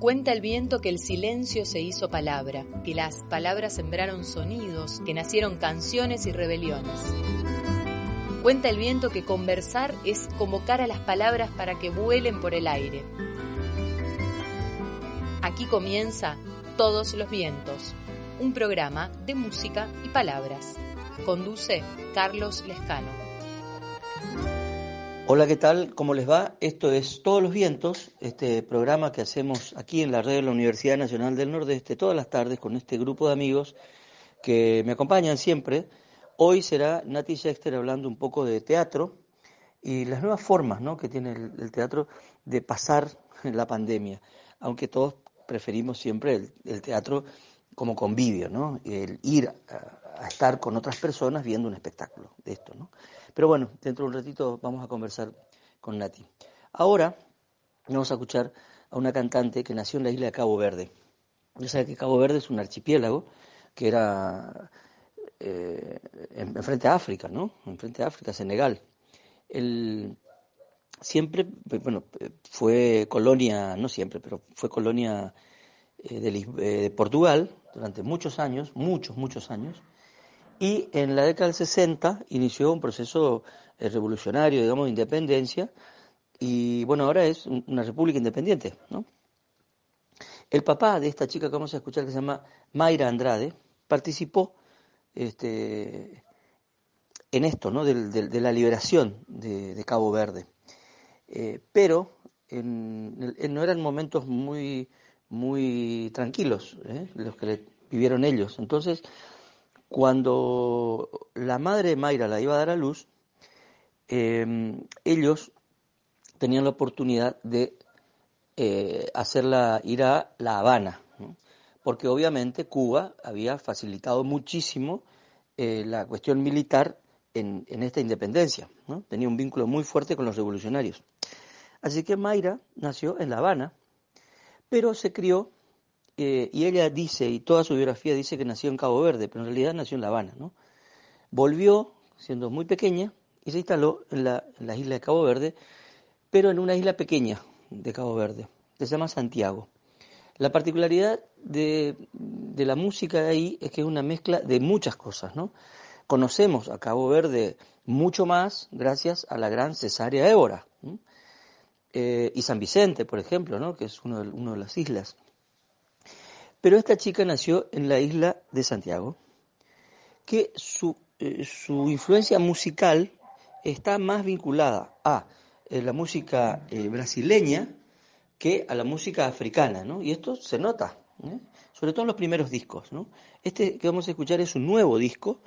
Cuenta el viento que el silencio se hizo palabra, que las palabras sembraron sonidos, que nacieron canciones y rebeliones. Cuenta el viento que conversar es convocar a las palabras para que vuelen por el aire. Aquí comienza Todos los Vientos, un programa de música y palabras. Conduce Carlos Lescano. Hola, ¿qué tal? ¿Cómo les va? Esto es Todos los Vientos, este programa que hacemos aquí en la red de la Universidad Nacional del Nordeste todas las tardes con este grupo de amigos que me acompañan siempre. Hoy será Nati Sexter hablando un poco de teatro y las nuevas formas ¿no? que tiene el, teatro de pasar la pandemia, aunque todos preferimos siempre el, teatro como convivio, ¿no? el ir a, a, estar con otras personas viendo un espectáculo de esto. ¿no? Pero bueno, dentro de un ratito vamos a conversar con Nati. Ahora vamos a escuchar a una cantante que nació en la isla de Cabo Verde. Ya sabe que Cabo Verde es un archipiélago que era eh, en, frente a África, ¿no? En frente a África, Senegal. El, siempre, bueno, fue colonia, no siempre, pero fue colonia eh, de, eh, de Portugal durante muchos años, muchos, muchos años y en la década del 60 inició un proceso eh, revolucionario, digamos, de independencia, y bueno, ahora es una república independiente, ¿no? El papá de esta chica que vamos a escuchar, que se llama Mayra Andrade, participó este, en esto, ¿no? De, la liberación de, Cabo Verde. Eh, pero no eran momentos muy, muy tranquilos ¿eh? los que vivieron ellos. Entonces, cuando la madre de Mayra la iba a dar a luz, em, ellos tenían la oportunidad de eh, hacerla ir a La Habana, porque obviamente Cuba había facilitado muchísimo eh, la cuestión militar en, esta independencia, tenía un vínculo muy fuerte con los revolucionarios. Así que Mayra nació en La Habana, pero se crió eh, y ella dice, y toda su biografía dice que nació en Cabo Verde, pero en realidad nació en La Habana, ¿no? Volvió, siendo muy pequeña, y se instaló en la, isla de Cabo Verde, pero en una isla pequeña de Cabo Verde, que se llama Santiago. La particularidad de, la música de ahí es que es una mezcla de muchas cosas, ¿no? Conocemos a Cabo Verde mucho más gracias a la gran cesárea Évora, eh, y San Vicente, por ejemplo, ¿no? que es una de las islas. Pero esta chica nació en la isla de Santiago, que su, eh, su influencia musical está más vinculada a eh, la música eh, brasileña que a la música africana, ¿no? Y esto se nota, sobre todo en los primeros discos, ¿no? Este que vamos a escuchar es un nuevo disco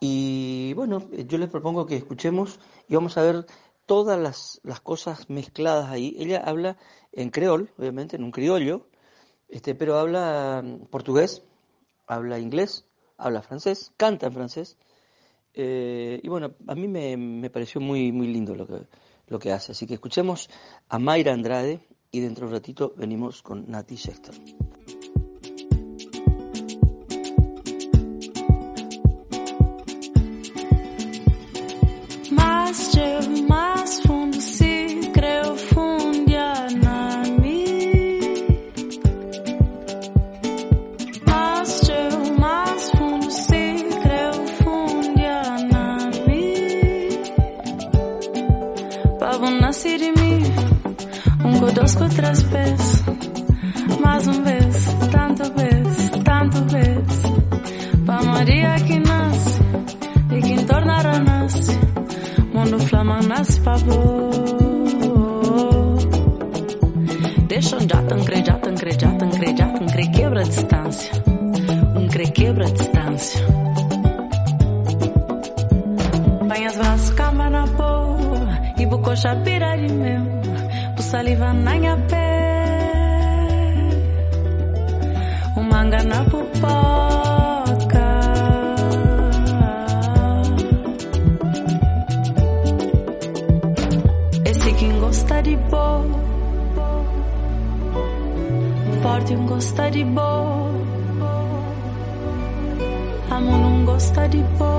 y bueno, yo les propongo que escuchemos y vamos a ver todas las, las cosas mezcladas ahí. Ella habla en creol, obviamente, en un criollo, este, pero habla mm, portugués, habla inglés, habla francés, canta en francés. Eh, y bueno, a mí me, me, pareció muy, muy lindo lo que, lo que hace. Así que escuchemos a Mayra Andrade y dentro de un ratito venimos con Nati Schechter. Nasce pa Deixa um jato, um crejato, um crejato, um crejato, um cre quebra a distância, um cre quebra a distância. Banhas vas cama na boa e bucocha pira de meu saliva na minha pele, o manga na pupoca. di um gosta de bom, Amo não gosta de bom.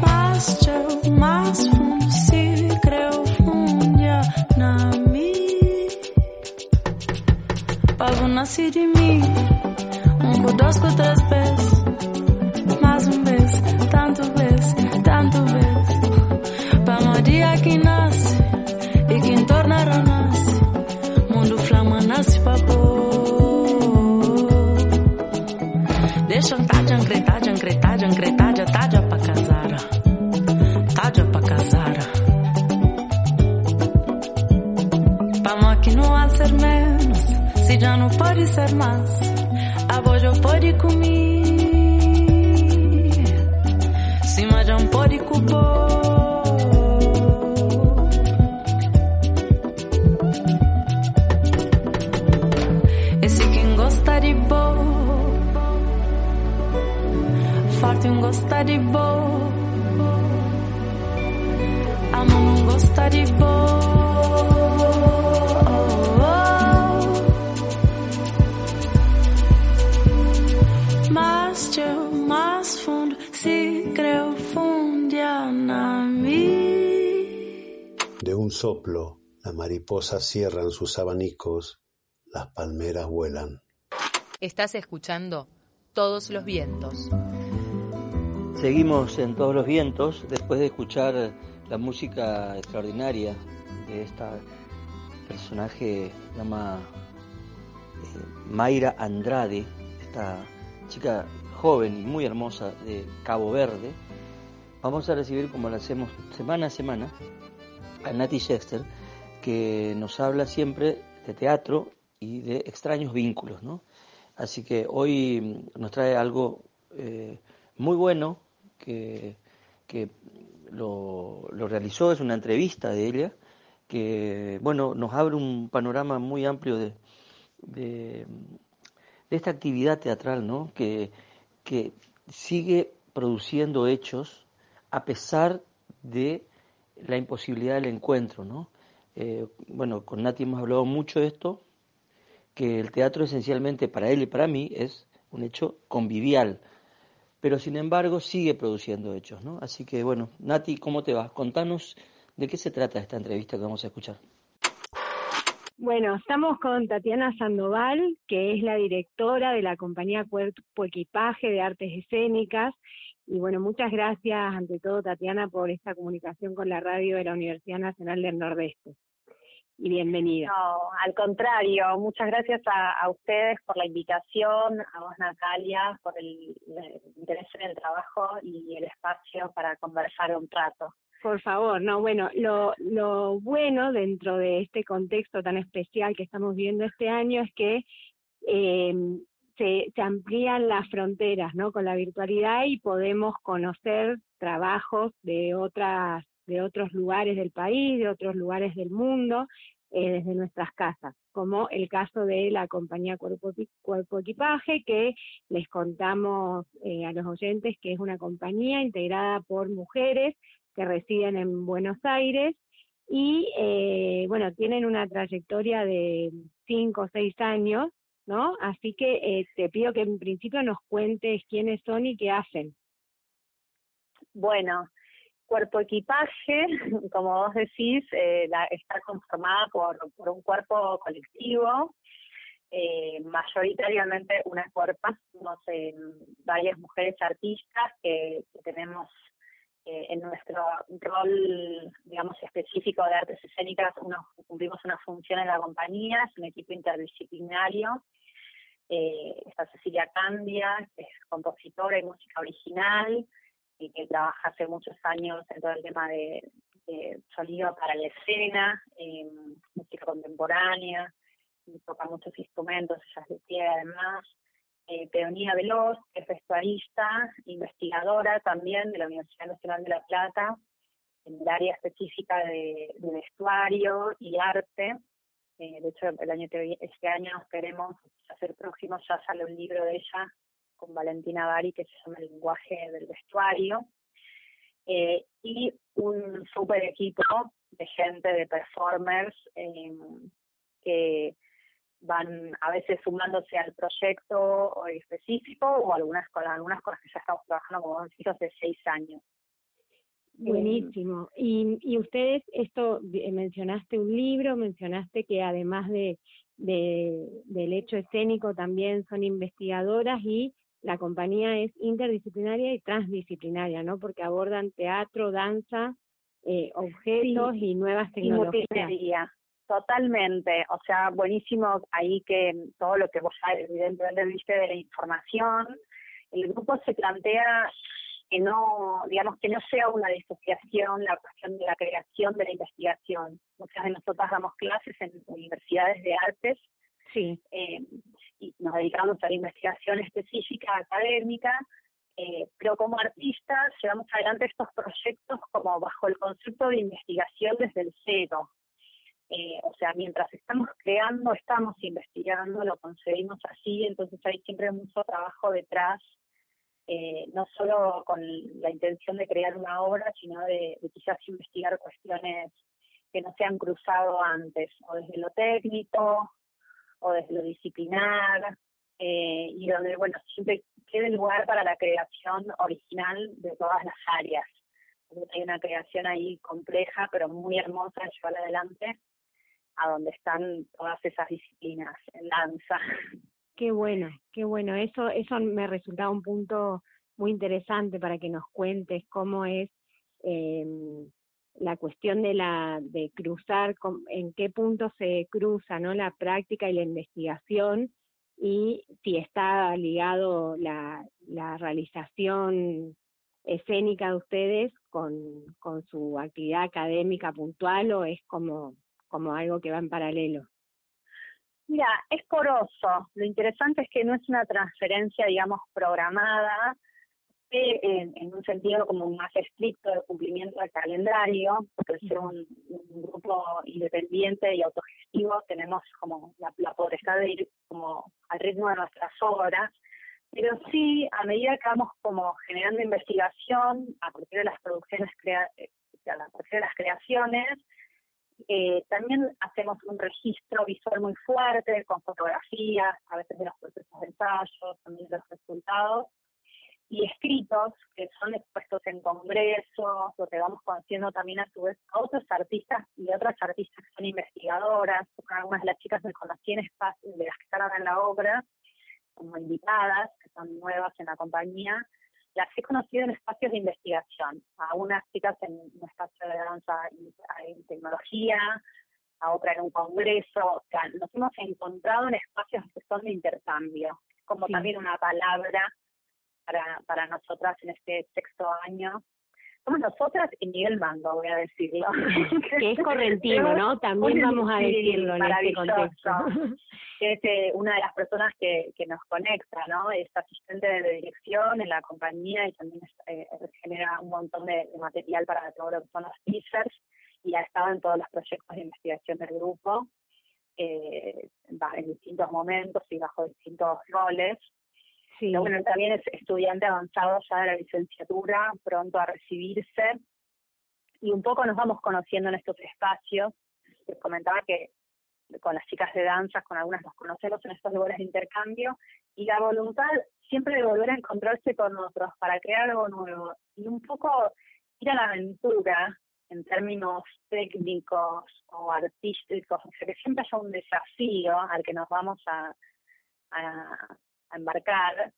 Mas tchau, mas fundo se creu fundia na mim, Pago nasci de mim Um, dois, três De un soplo, las mariposas cierran sus abanicos, las palmeras vuelan. Estás escuchando Todos los vientos. Seguimos en todos los vientos después de escuchar la música extraordinaria de esta personaje llama eh, Mayra Andrade, esta chica joven y muy hermosa de Cabo Verde. Vamos a recibir, como lo hacemos semana a semana, a Nati Shexter, que nos habla siempre de teatro y de extraños vínculos, ¿no? Así que hoy nos trae algo eh, muy bueno, que, lo, realizó, es una entrevista de ella, que bueno, nos abre un panorama muy amplio de, de, esta actividad teatral, ¿no? Que, que sigue produciendo hechos a pesar de la imposibilidad del encuentro, ¿no? Eh, bueno, con Nati hemos hablado mucho de esto, que el teatro esencialmente para él y para mí es un hecho convivial, pero sin embargo sigue produciendo hechos, ¿no? Así que bueno, Nati, ¿cómo te va? Contanos de qué se trata esta entrevista que vamos a escuchar. Bueno, estamos con Tatiana Sandoval, que es la directora de la compañía Cuerpo Equipaje de Artes Escénicas. Y bueno, muchas gracias ante todo, Tatiana, por esta comunicación con la radio de la Universidad Nacional del Nordeste y bienvenida. No, al contrario, muchas gracias a, ustedes por la invitación, a vos Natalia por el, interés en el trabajo y el espacio para conversar un rato. Por favor, no, bueno, lo, lo bueno dentro de este contexto tan especial que estamos viendo este año es que eh, se, se amplían las fronteras, ¿no? Con la virtualidad y podemos conocer trabajos de otras de otros lugares del país, de otros lugares del mundo, eh, desde nuestras casas, como el caso de la compañía Cuerpo, Equipaje, que les contamos eh, a los oyentes que es una compañía integrada por mujeres que residen en Buenos Aires y, eh, bueno, tienen una trayectoria de cinco o seis años, ¿no? Así que te pido que en principio nos cuentes quiénes son y qué hacen. Bueno, cuerpo equipaje, como vos decís, eh, está conformada por, por un cuerpo colectivo, eh, mayoritariamente una cuerpa, no sé, varias mujeres artistas que, tenemos eh, en nuestro rol, digamos, específico de artes escénicas, cumplimos una función en la compañía, es un equipo interdisciplinario. está Cecilia Candia, que es compositora y música original, y que trabaja hace muchos años en todo el tema de, sonido para la escena, música contemporánea, toca muchos instrumentos, ella es de además. Eh, Peonía Veloz, que es vestuarista, investigadora también de la Universidad Nacional de La Plata, en el área específica de, vestuario y arte. Eh, de hecho, el año este año queremos hacer próximo, ya sale un libro de ella con Valentina Bari que se llama El lenguaje del vestuario. Eh, y un super equipo de gente, de performers, eh, que van a veces sumándose al proyecto específico o algunas con algunas cosas que ya estamos trabajando como decís hace seis años. Buenísimo. Y, y ustedes, esto mencionaste un libro, mencionaste que además de, de, del hecho escénico también son investigadoras y la compañía es interdisciplinaria y transdisciplinaria, ¿no? Porque abordan teatro, danza, eh, objetos y nuevas tecnologías. Totalmente, o sea, buenísimo ahí que todo lo que vos evidentemente viste de la información, el grupo se plantea que no, digamos, que no sea una disociación la cuestión de la creación de la investigación. Muchas de nosotras damos clases en universidades de artes sí. eh, y nos dedicamos a la investigación específica académica, eh, pero como artistas llevamos adelante estos proyectos como bajo el concepto de investigación desde el cero. Eh, o sea, mientras estamos creando, estamos investigando, lo concebimos así, entonces hay siempre mucho trabajo detrás, eh, no solo con la intención de crear una obra, sino de, de quizás investigar cuestiones que no se han cruzado antes, o desde lo técnico, o desde lo disciplinar, eh, y donde, bueno, siempre quede lugar para la creación original de todas las áreas. Hay una creación ahí compleja, pero muy hermosa de llevar adelante, a donde están todas esas disciplinas en danza. Qué bueno, qué bueno. Eso, eso me resultaba un punto muy interesante para que nos cuentes cómo es eh, la cuestión de la de cruzar, en qué punto se cruza, ¿no? La práctica y la investigación y si está ligado la, la realización escénica de ustedes con, con su actividad académica puntual o es como, como algo que va en paralelo? Mira, es poroso. Lo interesante es que no es una transferencia, digamos, programada, en, en, un sentido como más estricto de cumplimiento del calendario, porque ser un, un, grupo independiente y autogestivo tenemos como la, la potestad de ir como al ritmo de nuestras obras, pero sí, a medida que vamos como generando investigación a partir de las producciones, crea a partir de las creaciones, eh, también hacemos un registro visual muy fuerte con fotografías, a veces de los procesos de ensayo, también de los resultados, y escritos que son expuestos en congresos, lo que vamos conociendo también a su vez a otros artistas y otras artistas que son investigadoras, algunas de las chicas me conocí en espacios de las que están ahora en la obra, como invitadas, que son nuevas en la compañía, las he conocido en espacios de investigación, a unas chicas en un espacio de danza en tecnología, a otra en un congreso, o sea, nos hemos encontrado en espacios que son de intercambio, como también una palabra para, para nosotras en este sexto año. Somos nosotras y Miguel Mando, voy a decirlo. que es correntivo, ¿no? También vamos a decirlo en este contexto. es eh, una de las personas que, que nos conecta, ¿no? Es asistente de dirección en la compañía y también eh, genera un montón de, de, material para todo lo que son los teasers y ha estado en todos los proyectos de investigación del grupo eh, en distintos momentos y bajo distintos roles. Sí. Pero bueno, también es estudiante avanzado ya de la licenciatura, pronto a recibirse. Y un poco nos vamos conociendo en estos espacios. Les comentaba que con las chicas de danza, con algunas nos conocemos en estos lugares de intercambio, y la voluntad siempre de volver a encontrarse con otros para crear algo nuevo. Y un poco ir a la aventura en términos técnicos o artísticos, o sea, que siempre haya un desafío al que nos vamos a, a, a embarcar,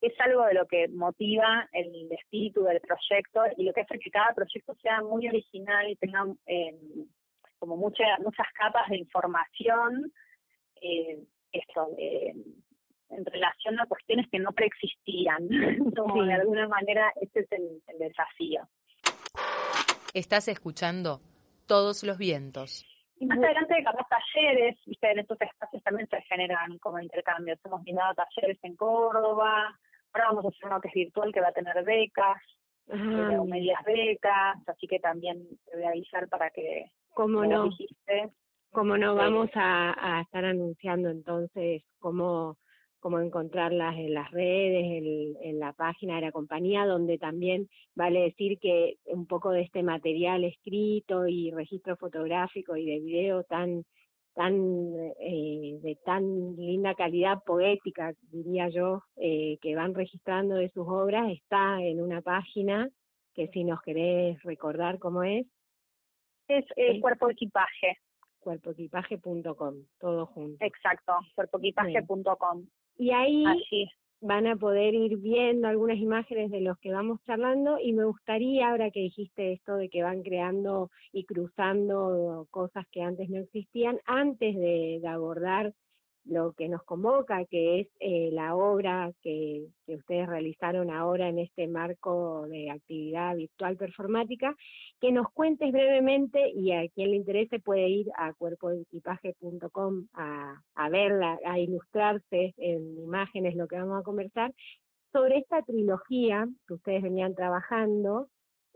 es algo de lo que motiva el espíritu del proyecto y lo que hace que cada proyecto sea muy original y tenga eh, como muchas muchas capas de información, eh, esto, eh, en relación a cuestiones que no preexistían. como de alguna manera este es el, el desafío. Estás escuchando Todos los Vientos. Y más adelante, capaz talleres, viste, en estos espacios también se generan como intercambios. Hemos brindado talleres en Córdoba, ahora vamos a hacer uno que es virtual que va a tener becas, ah. eh, medias becas, así que también te voy a avisar para que ¿Cómo no? dijiste. Como no, vamos a, a estar anunciando entonces cómo cómo encontrarlas en las redes, en, en, la página de la compañía, donde también vale decir que un poco de este material escrito y registro fotográfico y de video tan tan eh, de tan linda calidad poética diría yo eh, que van registrando de sus obras está en una página que si nos querés recordar cómo es. Es el cuerpo equipaje cuerpoequipaje.com todo junto. Exacto cuerpoequipaje.com y ahí van a poder ir viendo algunas imágenes de los que vamos charlando y me gustaría, ahora que dijiste esto de que van creando y cruzando cosas que antes no existían, antes de, de abordar lo que nos convoca, que es eh, la obra que, que, ustedes realizaron ahora en este marco de actividad virtual performática, que nos cuentes brevemente y a quien le interese puede ir a cuerpodeequipaje.com a, a verla, a ilustrarse en imágenes lo que vamos a conversar, sobre esta trilogía que ustedes venían trabajando,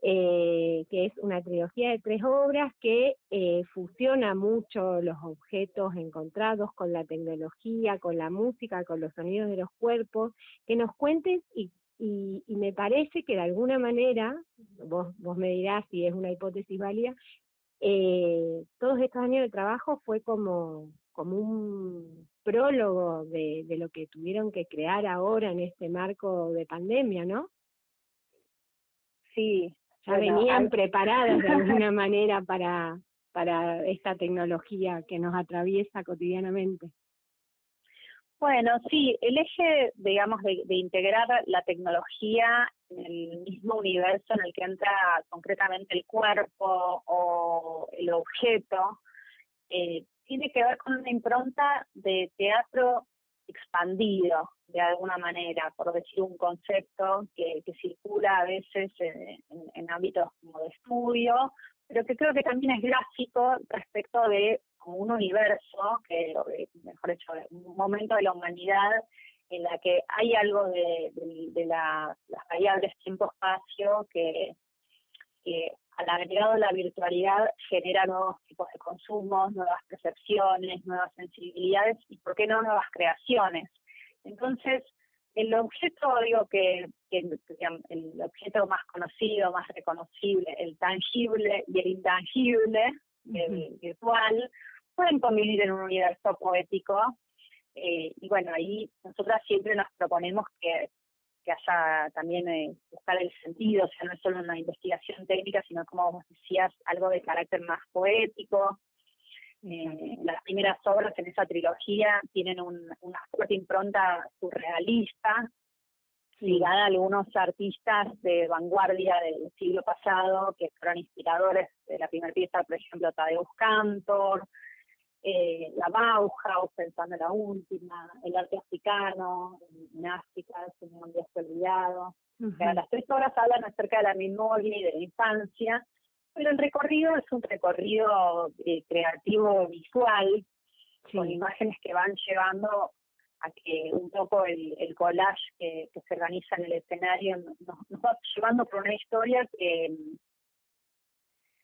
eh, que es una trilogía de tres obras que eh, fusiona mucho los objetos encontrados con la tecnología, con la música, con los sonidos de los cuerpos, que nos cuentes y, y, me parece que de alguna manera, vos, vos me dirás si es una hipótesis válida, eh, todos estos años de trabajo fue como, como un prólogo de, de lo que tuvieron que crear ahora en este marco de pandemia, ¿no? Sí, ya venían preparadas de alguna manera para, para esta tecnología que nos atraviesa cotidianamente. Bueno, sí, el eje, digamos, de, integrar la tecnología en el mismo universo en el que entra concretamente el cuerpo o el objeto, eh, tiene que ver con una impronta de teatro expandido de alguna manera, por decir un concepto que, que circula a veces en, ámbitos como de estudio, pero que creo que también es gráfico respecto de un universo, que mejor dicho, un momento de la humanidad en la que hay algo de, de, la, las variables tiempo-espacio que al agregado la virtualidad genera nuevos tipos de consumos, nuevas percepciones, nuevas sensibilidades y, ¿por qué no, nuevas creaciones? Entonces, el objeto, digo que, el objeto más conocido, más reconocible, el tangible y el intangible, el virtual, pueden convivir en un universo poético. Eh, y bueno, ahí nosotras siempre nos proponemos que, que haya también eh, buscar el sentido, o sea, no es solo una investigación técnica, sino como vos decías, algo de carácter más poético, eh, las primeras obras en esa trilogía tienen una fuerte impronta surrealista, ligada a algunos artistas de vanguardia del siglo pasado que fueron inspiradores de la primera pieza, por ejemplo, Tadeusz Cantor, eh, la Bauhaus, pensando en la última, el arte africano, en África, el día olvidado. las tres obras hablan acerca de la memoria y de la infancia, pero el recorrido es un recorrido eh, creativo visual, con imágenes que van llevando a que un poco el, el collage que, se organiza en el escenario nos, va llevando por una historia que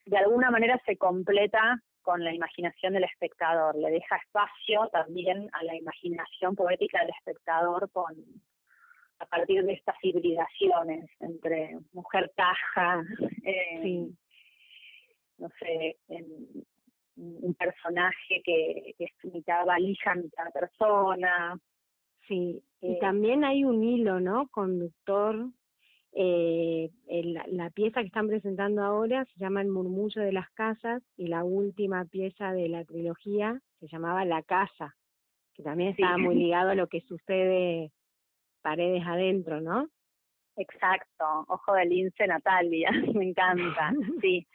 de alguna manera se completa con la imaginación del espectador, le deja espacio también a la imaginación poética del espectador con a partir de estas hibridaciones entre mujer caja, eh, no sé, en un personaje que, que es mitad valija, mitad persona. Sí, y eh, también hay un hilo, ¿no? Conductor. Eh, la pieza que están presentando ahora se llama El murmullo de las casas y la última pieza de la trilogía se llamaba La casa, que también estaba muy ligado a lo que sucede paredes adentro, ¿no? Exacto, ojo de lince Natalia, me encanta, sí.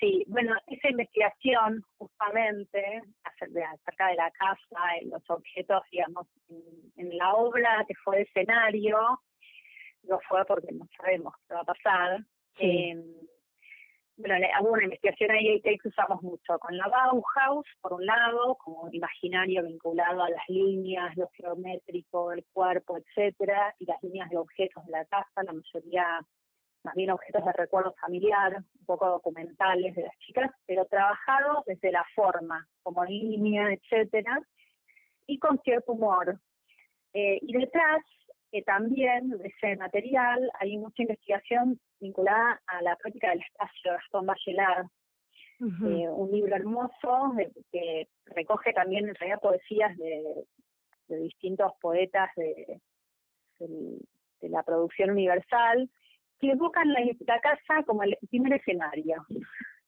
Sí, bueno, esa investigación justamente acerca de la casa, los objetos, digamos, en, la obra que fue escenario, no fue porque no sabemos qué va a pasar. Eh, bueno, hubo una investigación ahí que usamos mucho con la Bauhaus, por un lado, como un imaginario vinculado a las líneas, lo geométrico, el cuerpo, etcétera, y las líneas de objetos de la casa, la mayoría más bien objetos de recuerdo familiar, un poco documentales de las chicas, pero trabajados desde la forma, como línea, etcétera, y con cierto humor. Eh, y detrás, que también de ese material, hay mucha investigación vinculada a la práctica del espacio, Gastón Bachelard, eh, un libro hermoso que recoge también en realidad poesías de, distintos poetas de, de, la producción universal, que evocan la, la casa como el primer escenario,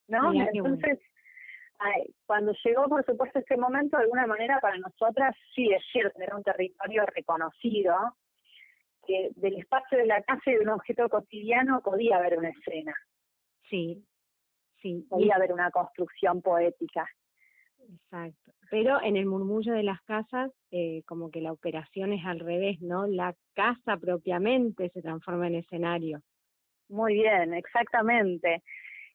¿no? Entonces, cuando llegó, por supuesto, este momento, de alguna manera para nosotras, sí es cierto, era un territorio reconocido, que del espacio de la casa y de un objeto cotidiano podía haber una escena. Sí, sí. Podía haber una construcción poética. Exacto. Pero en el murmullo de las casas, eh, como que la operación es al revés, ¿no? La casa propiamente se transforma en escenario. Muy bien, exactamente.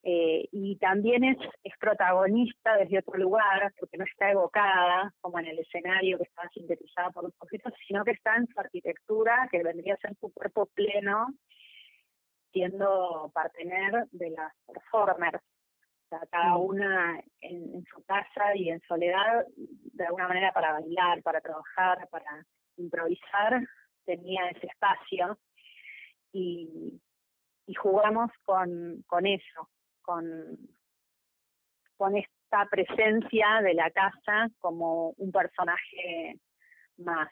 Eh, y también es, es protagonista desde otro lugar, porque no está evocada como en el escenario que está sintetizada por los objetos, sino que está en su arquitectura, que vendría a ser su cuerpo pleno, siendo partener de las performers. O sea, cada una en, su casa y en soledad, de alguna manera para bailar, para trabajar, para improvisar, tenía ese espacio. Y, y jugamos con, con eso, con, con esta presencia de la casa como un personaje más.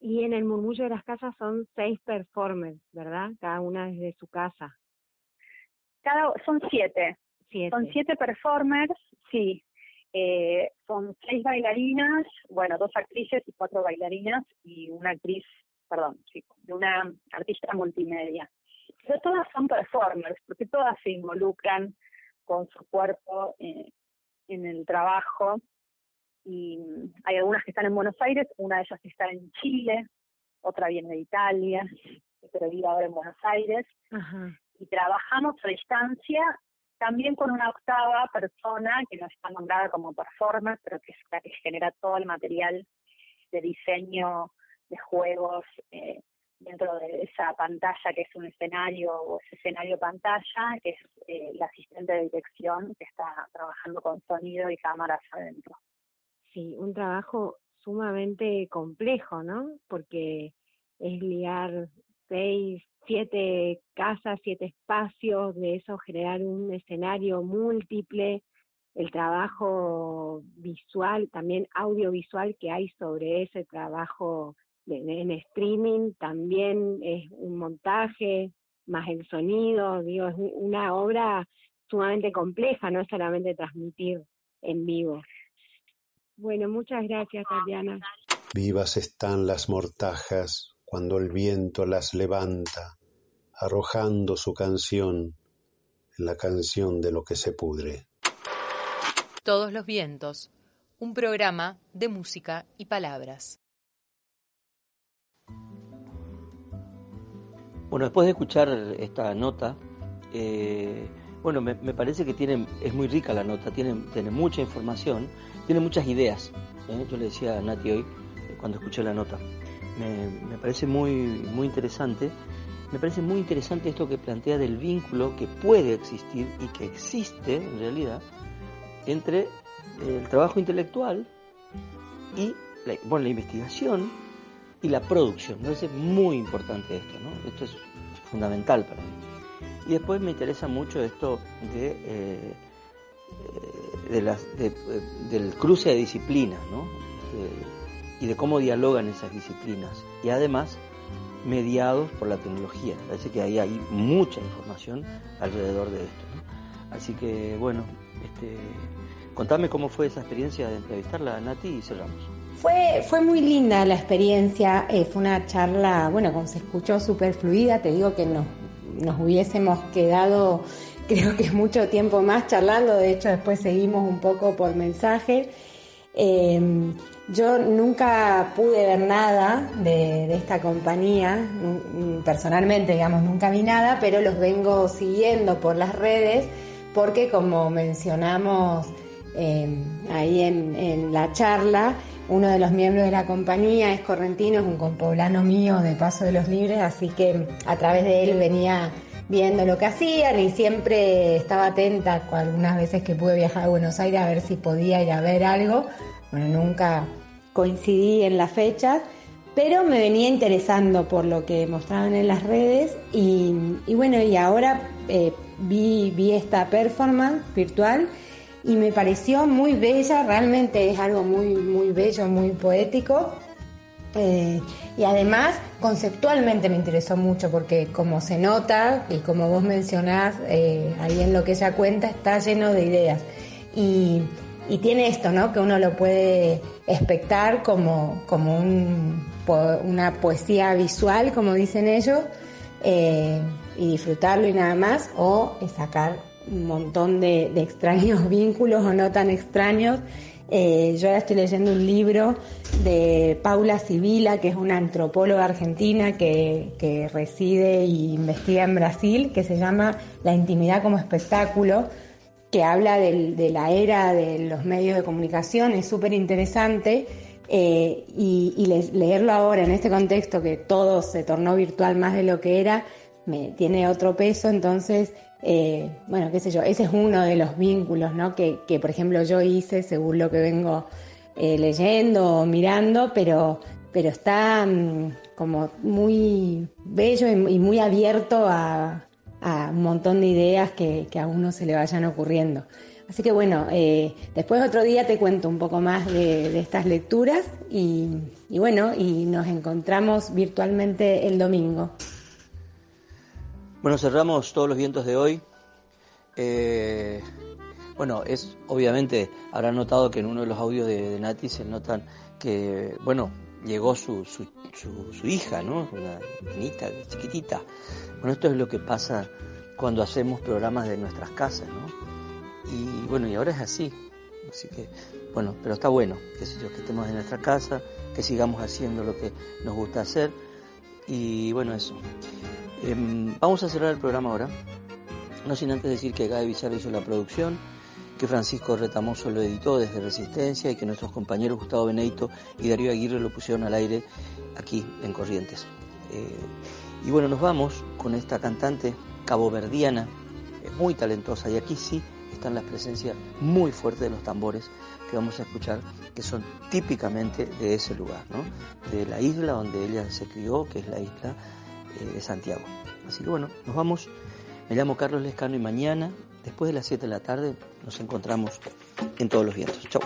Y en el murmullo de las casas son seis performers, ¿verdad? Cada una desde su casa. Cada, son siete. Son siete performers, sí. Eh, son seis bailarinas, bueno, dos actrices y cuatro bailarinas y una actriz, perdón, sí, de una artista multimedia pero todas son performers, porque todas se involucran con su cuerpo eh, en el trabajo. Y hay algunas que están en Buenos Aires, una de ellas está en Chile, otra viene de Italia, pero vive ahora en Buenos Aires. Y trabajamos a distancia también con una octava persona que no está nombrada como performer, pero que es la que genera todo el material de diseño de juegos, eh, dentro de esa pantalla que es un escenario o ese escenario pantalla, que es eh, el asistente de dirección que está trabajando con sonido y cámaras adentro. Sí, un trabajo sumamente complejo, ¿no? Porque es liar seis, siete casas, siete espacios, de eso generar un escenario múltiple, el trabajo visual, también audiovisual que hay sobre ese trabajo en streaming también es un montaje, más el sonido, digo, es una obra sumamente compleja, no es solamente transmitir en vivo. Bueno, muchas gracias, Tatiana. Vivas están las mortajas cuando el viento las levanta, arrojando su canción en la canción de lo que se pudre. Todos los vientos, un programa de música y palabras. Bueno, después de escuchar esta nota, eh, bueno, me, parece que tiene, es muy rica la nota, tiene, tiene mucha información, tiene muchas ideas. ¿eh? Yo le decía a Nati hoy, eh, cuando escuché la nota, me, parece muy, muy interesante. Me parece muy interesante esto que plantea del vínculo que puede existir y que existe en realidad entre el trabajo intelectual y la, bueno, la investigación y la producción. Entonces es muy importante esto, ¿no? Esto es fundamental para mí. Y después me interesa mucho esto de, eh, eh, eh, del cruce de disciplinas, ¿no? y de cómo dialogan esas disciplinas. Y además mediados por la tecnología. Parece que ahí hay mucha información alrededor de esto. Así que bueno, este, contame cómo fue esa experiencia de entrevistarla Nati y cerramos. Fue, fue muy linda la experiencia, eh, fue una charla, bueno, como se escuchó súper fluida, te digo que nos, nos hubiésemos quedado creo que mucho tiempo más charlando, de hecho después seguimos un poco por mensaje. Eh, yo nunca pude ver nada de, esta compañía, personalmente, digamos, nunca vi nada, pero los vengo siguiendo por las redes porque como mencionamos eh, ahí en la charla, uno de los miembros de la compañía es correntino, es un compoblano mío de Paso de los Libres, así que a través de él venía viendo lo que hacían y siempre estaba atenta algunas veces que pude viajar a Buenos Aires a ver si podía ir a ver algo. Bueno, nunca coincidí en las fechas, pero me venía interesando por lo que mostraban en las redes y, bueno, y ahora eh, vi, vi esta performance virtual y me pareció muy bella, realmente es algo muy, muy bello, muy poético. Eh, y además conceptualmente me interesó mucho porque como se nota y como vos mencionás eh, ahí en lo que ella cuenta está lleno de ideas y, tiene esto, ¿no? Que uno lo puede expectar como, como una poesía visual, como dicen ellos, eh, y disfrutarlo y nada más, o sacar un montón de, extraños vínculos o no tan extraños. Eh, yo ahora estoy leyendo un libro de Paula Sibila, que es una antropóloga argentina que, que reside e investiga en Brasil, que se llama La intimidad como espectáculo, que habla de la era de los medios de comunicación, es súper interesante. Eh, y, leerlo ahora en este contexto que todo se tornó virtual más de lo que era, me tiene otro peso, entonces eh, bueno, qué sé yo, ese es uno de los vínculos, ¿no? Que, que por ejemplo yo hice según lo que vengo eh, leyendo o mirando, pero, pero está mm, como muy bello y, muy abierto a, un montón de ideas que, a uno se le vayan ocurriendo. Así que bueno, eh, después otro día te cuento un poco más de, estas lecturas y, y bueno, y nos encontramos virtualmente el domingo. Bueno, cerramos todos los vientos de hoy. Eh, bueno, es obviamente, habrán notado que en uno de los audios de, Nati se notan que, bueno, llegó su, su, su, hija, ¿no? Una niñita, chiquitita. Bueno, esto es lo que pasa cuando hacemos programas de nuestras casas, ¿no? Y bueno, y ahora es así. Así que, bueno, pero está bueno, que que estemos en nuestra casa, que sigamos haciendo lo que nos gusta hacer. Y bueno, eso. Em, vamos a cerrar el programa ahora. No sin antes decir que Gaby Bizarro hizo la producción, que Francisco Retamoso lo editó desde Resistencia y que nuestros compañeros Gustavo Beneito y Darío Aguirre lo pusieron al aire aquí en Corrientes. Eh, y bueno, nos vamos con esta cantante caboverdiana, eh, muy talentosa, y aquí sí están las presencias muy fuertes de los tambores que vamos a escuchar, que son típicamente de ese lugar, ¿no? de la isla donde ella se crió, que es la isla eh, de Santiago. Así que bueno, nos vamos. Me llamo Carlos Lescano y mañana, después de las 7 de la tarde, nos encontramos en todos los vientos. Chao.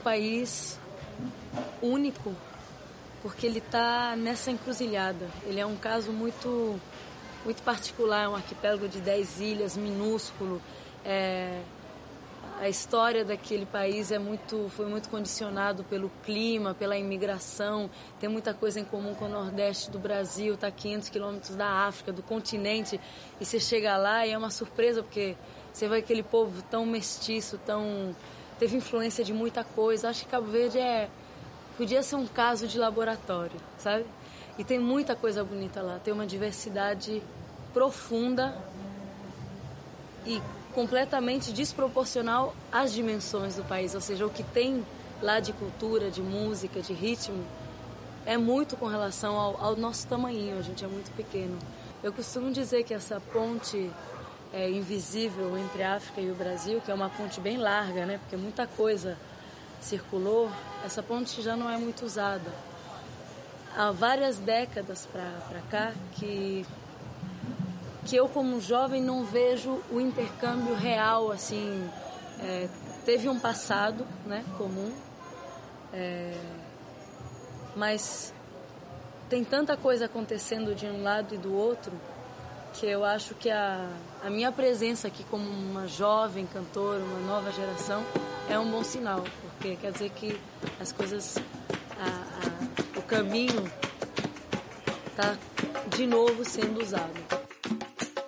País único porque ele está nessa encruzilhada. Ele é um caso muito, muito particular, é um arquipélago de 10 ilhas, minúsculo. É, a história daquele país é muito, foi muito condicionado pelo clima, pela imigração. Tem muita coisa em comum com o Nordeste do Brasil, está a 500 quilômetros da África, do continente, e você chega lá e é uma surpresa porque você vê aquele povo tão mestiço, tão teve influência de muita coisa. Acho que Cabo Verde é podia ser um caso de laboratório, sabe? E tem muita coisa bonita lá, tem uma diversidade profunda e completamente desproporcional às dimensões do país, ou seja, o que tem lá de cultura, de música, de ritmo, é muito com relação ao, ao nosso tamanho, a gente é muito pequeno. Eu costumo dizer que essa ponte é, invisível entre a África e o Brasil, que é uma ponte bem larga, né, porque muita coisa circulou, essa ponte já não é muito usada. Há várias décadas para cá que que eu como jovem não vejo o intercâmbio real assim é, teve um passado né comum é, mas tem tanta coisa acontecendo de um lado e do outro que eu acho que a, a minha presença aqui como uma jovem cantora, uma nova geração, é um bom sinal, porque quer dizer que as coisas, a, a, o caminho está de novo sendo usado.